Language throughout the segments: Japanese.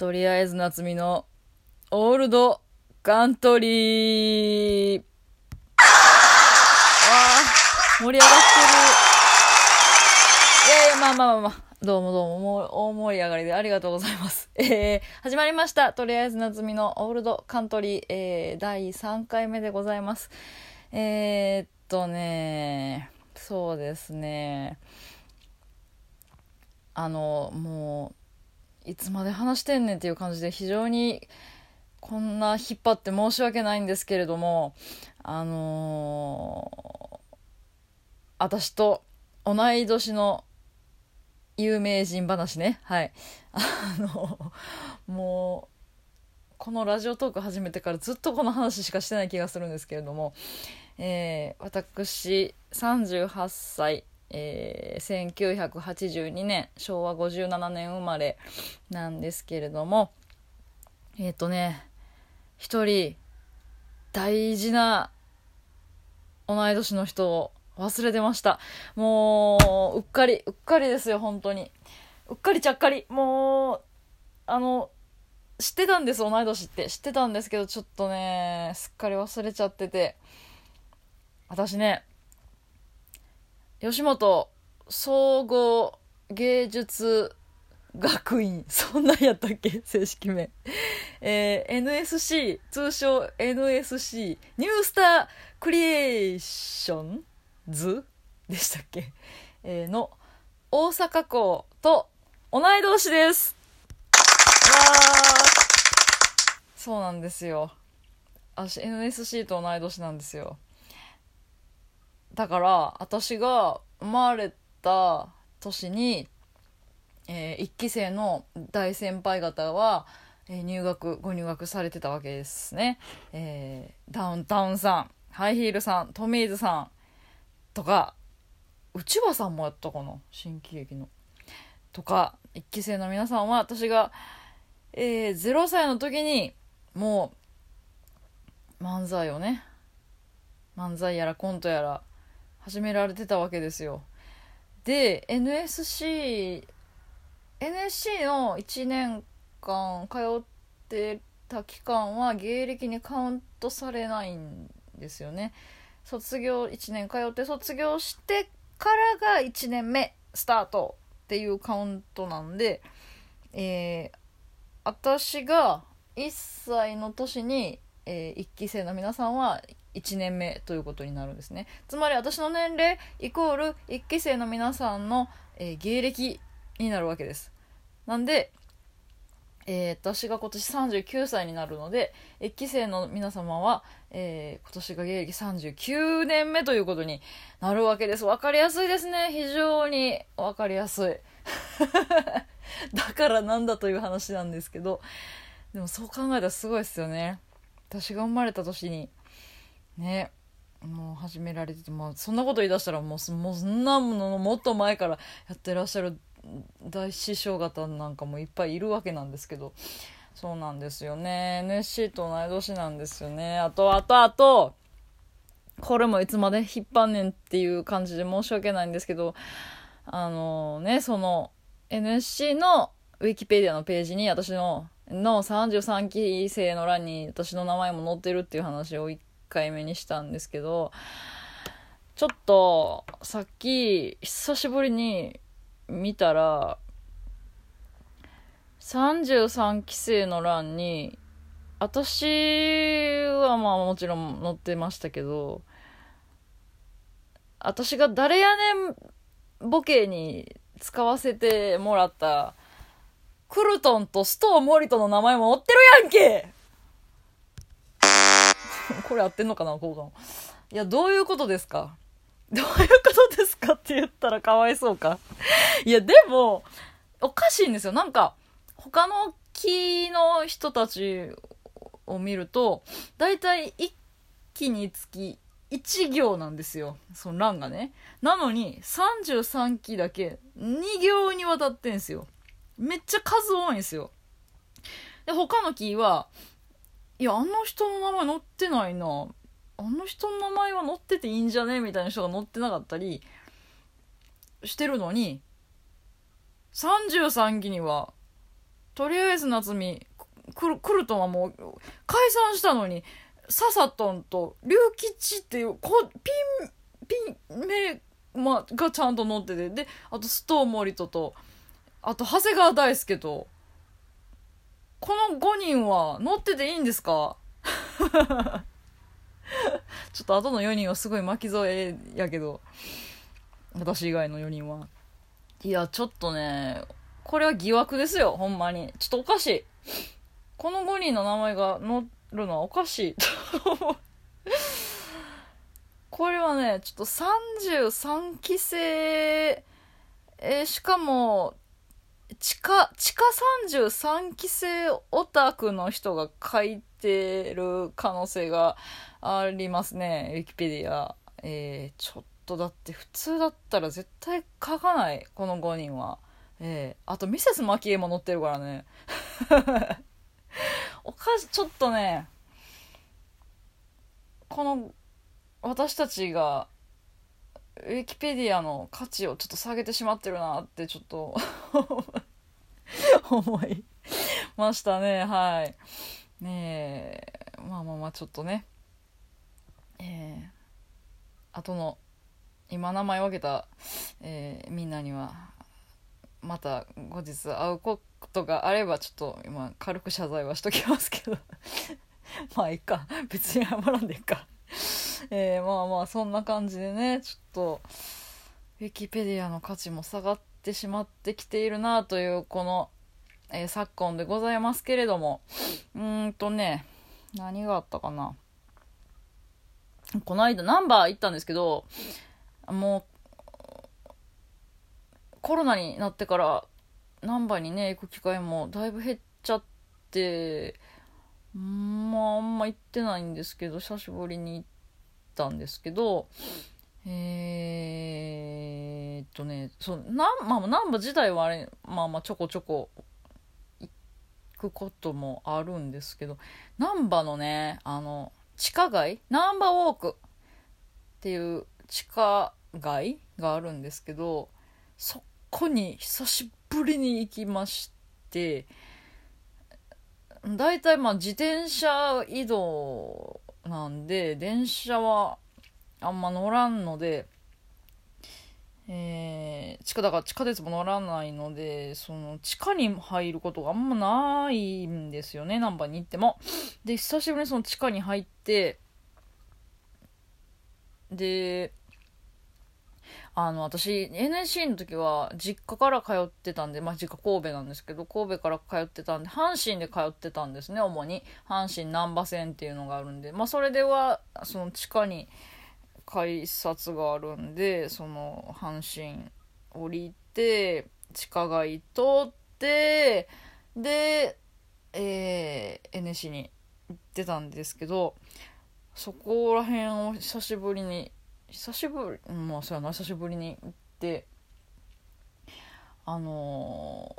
とりあえず夏美のオールドカントリー。ああ、盛り上がってる。いやいや、まあまあまあまあ。どうもどうも、もう大盛り上がりでありがとうございます。えー、始まりました。とりあえず夏美のオールドカントリー、えー、第3回目でございます。えー、っとね、そうですね。あの、もう、いつまで話してんねんっていう感じで非常にこんな引っ張って申し訳ないんですけれどもあのー、私と同い年の有名人話ね。はい。あのもうこのラジオトーク始めてからずっとこの話しかしてない気がするんですけれども、えー、私38歳えー、1982年昭和57年生まれなんですけれどもえっ、ー、とね一人大事な同い年の人を忘れてました。もううっかりうっかりですよ本当に。うっかりちゃっかり。もうあの知ってたんです同い年って。知ってたんですけどちょっとねすっかり忘れちゃってて。私ね吉本総合芸術学院、そんなんやったっけ？正式名。えー、NSC、通称 NSC、ニュースタークリエーションズ？でしたっけ？えー、の大阪校と同い年ですそうなんですよ。私 NSC と同い年なんですよ。だから私が生まれた年に、えー、1期生の大先輩方は、えー、入学ご入学されてたわけですね、えー、ダウンタウンさんハイヒールさんトミーズさんとか内輪さんもやったかな新喜劇の。とか1期生の皆さんは私が、えー、0歳の時にもう漫才をね漫才やらコントやら始められてたわけですよ。で NSC NSC の1年間通ってた期間は芸歴にカウントされないんですよね。卒業1年通って卒業してからが1年目スタートっていうカウントなんでえー、私が1歳の年に、えー、1期生の皆さんは1年目ということになるんですね。つまり私の年齢イコール1期生の皆さんの、えー、芸歴になるわけです。なんで、えー、私が今年39歳になるので1期生の皆様は、えー、今年が芸歴39年目ということになるわけです。分かりやすいですね。非常に分かりやすい。だからなんだという話なんですけど。でもそう考えたらすごいですよね。私が生まれた年にね。もう始められてて、まあ、そんなこと言い出したらもうもうそんなものもっと前からやってらっしゃる大師匠方なんかもいっぱいいるわけなんですけど。そうなんですよね。NSC と同い年なんですよね。あとあとあとこれもいつまで引っ張んねんっていう感じで申し訳ないんですけど。あのねその NSC のウィキペディアのページに私のの33期生の欄に私の名前も載ってるっていう話を一回目にしたんですけどちょっとさっき久しぶりに見たら33期生の欄に私はまあもちろん載ってましたけど私が誰やねんボケに使わせてもらったクルトンとストーモリトの名前も載ってるやんけこれ合ってんのかな効果も。いや、どういうことですか？どういうことですかって言ったらかわいそうか。いや、でも、おかしいんですよ。なんか、他の木の人たちを見ると、だいたい1期につき1行なんですよ。その欄がね。なのに、33期だけ2行にわたってんすよ。めっちゃ数多いんですよ。で、他の木は、いやあの人の名前載ってないな。あの人の名前は載ってていいんじゃね？みたいな人が載ってなかったりしてるのに33期にはとりあえず夏美クルクルトンはもう解散したのにササトンと龍吉っていうこピンピン名、ま、がちゃんと載っててであとストーモリトとあと長谷川大輔とこの5人は乗ってていいんですか？ちょっと後の4人はすごい巻き添えやけど。私以外の4人は。いやちょっとねこれは疑惑ですよほんまに。ちょっとおかしい。この5人の名前が載るのはおかしい。これはねちょっと33期生えー、しかも地下地下33期生オタクの人が書いてる可能性がありますね。ウィキペディアえー、ちょっとだって普通だったら絶対書かない。この5人は。えー、あとミセスマキエも載ってるからね。おかしちょっとねこの私たちがウィキペディアの価値をちょっと下げてしまってるなってちょっと 思いましたね。はい。ねえ。まあまあまあちょっとね。えー、後の今名前を挙げた、えー、みんなにはまた後日会うことがあればちょっと今軽く謝罪はしときますけど。まあいいか。別に謝らんでいいか。えー、まあまあそんな感じでねちょっとウィキペディアの価値も下がってしまってきているなというこの、えー、昨今でございますけれども。うんとね何があったかな。この間ナンバー行ったんですけどもうコロナになってからナンバーにね行く機会もだいぶ減っちゃってまああんま行ってないんですけど久しぶりに行ったんですけどえー、っとねそうなんまあ難波自体はあれまあまあちょこちょこ行くこともあるんですけど難波のねあの地下街難波ウォークっていう地下街があるんですけどそこに久しぶりに行きまして大体まあ自転車移動なんで電車はあんま乗らんので、えー、地下だから地下鉄も乗らないのでその地下に入ることがあんまないんですよね難波に行っても。で久しぶりにその地下に入ってであの私 NSC の時は実家から通ってたんでまあ実家神戸なんですけど神戸から通ってたんで阪神で通ってたんですね主に。阪神難波線っていうのがあるんで。まあそれではその地下に改札があるんでその阪神降りて地下街通ってで、えー、NSC に行ってたんですけどそこら辺を久しぶりに久しぶりまあそうやな久しぶりに行ってあの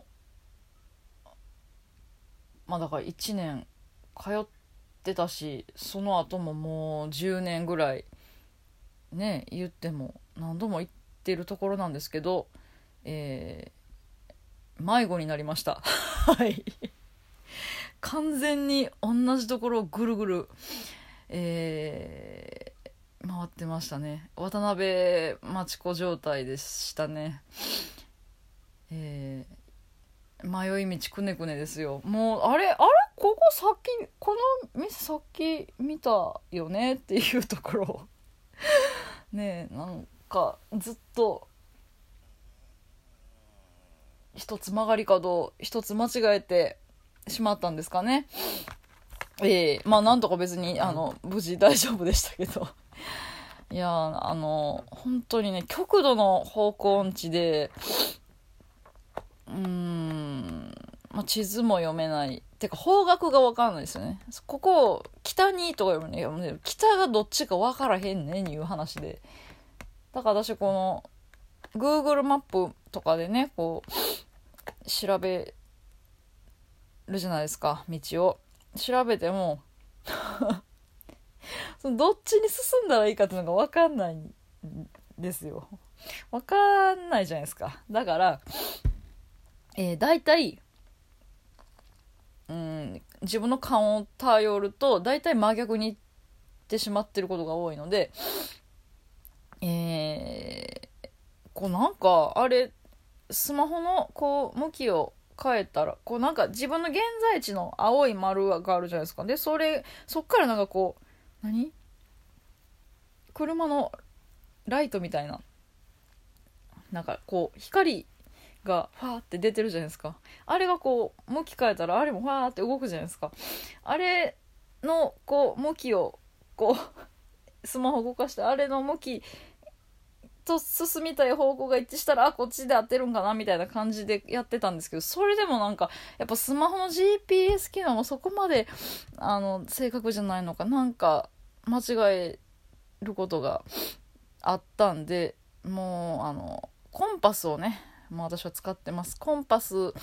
ー、まあだから1年通ってたしその後ももう10年ぐらいね言っても何度も行ってるところなんですけどえー、迷子になりました。はい。完全に同じところをぐるぐるえー、回ってましたね。渡辺町子状態でしたね。えー、迷い道くねくねですよ。もうあれあれ？ここさっきこの店さっき見たよねっていうところ。ねえなんかずっと一つ曲がり角一つ間違えてしまったんですかね。ええー、まあなんとか別にあの無事大丈夫でしたけど。いやあの本当にね極度の方向音痴でうーん、まあ、地図も読めない。てか方角が分かんないですよね。ここ北にとか読むねね北がどっちか分からへんねんいう話で。だから私この Google マップとかでねこう調べるじゃないですか道を。調べてもそのどっちに進んだらいいかっていうのが分かんないんですよ。分かんないじゃないですか。だからえー、大体うん自分の勘を頼ると大体真逆にいってしまってることが多いのでえー、こうなんかあれスマホのこう向きを変えたらこうなんか自分の現在地の青い丸があるじゃないですか。でそれそっからなんかこう何？車のライトみたいな。なんかこう光がファーって出てるじゃないですか。あれがこう向き変えたらあれもファーって動くじゃないですか。あれのこう向きをこうスマホ動かしてあれの向きと進みたい方向が一致したらあこっちで当てるんかなみたいな感じでやってたんですけどそれでもなんかやっぱスマホの GPS 機能もそこまであの正確じゃないのかなんか間違えることがあったんでもうあのコンパスをねもう私は使ってます。コンパス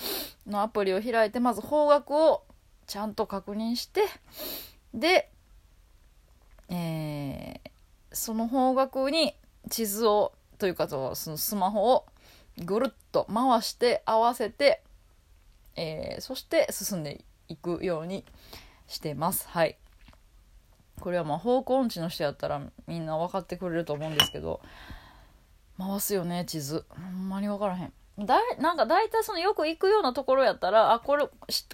のアプリを開いてまず方角をちゃんと確認してで、えー、その方角に地図をというかそのスマホをぐるっと回して合わせて、えー、そして進んでいくようにしてます。はい。これはまあ方向音痴の人やったらみんな分かってくれると思うんですけど回すよね地図。ほんまに分からへん。だなんか大体そのよく行くようなところやったらあこれ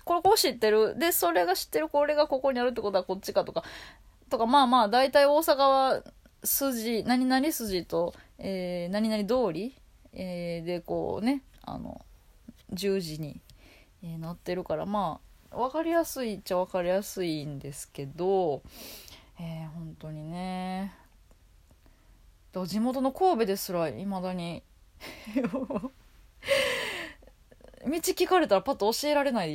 ここ知ってる。でそれが知ってるこれがここにあるってことはこっちかとかとかまあまあ大体大阪は筋何々筋と、えー、何々通り、えー、でこうねあの十字に、えー、なってるからまあ分かりやすいっちゃ分かりやすいんですけど、えー、本当にね地元の神戸ですらいまだに 道聞かれたらパッと教えられない。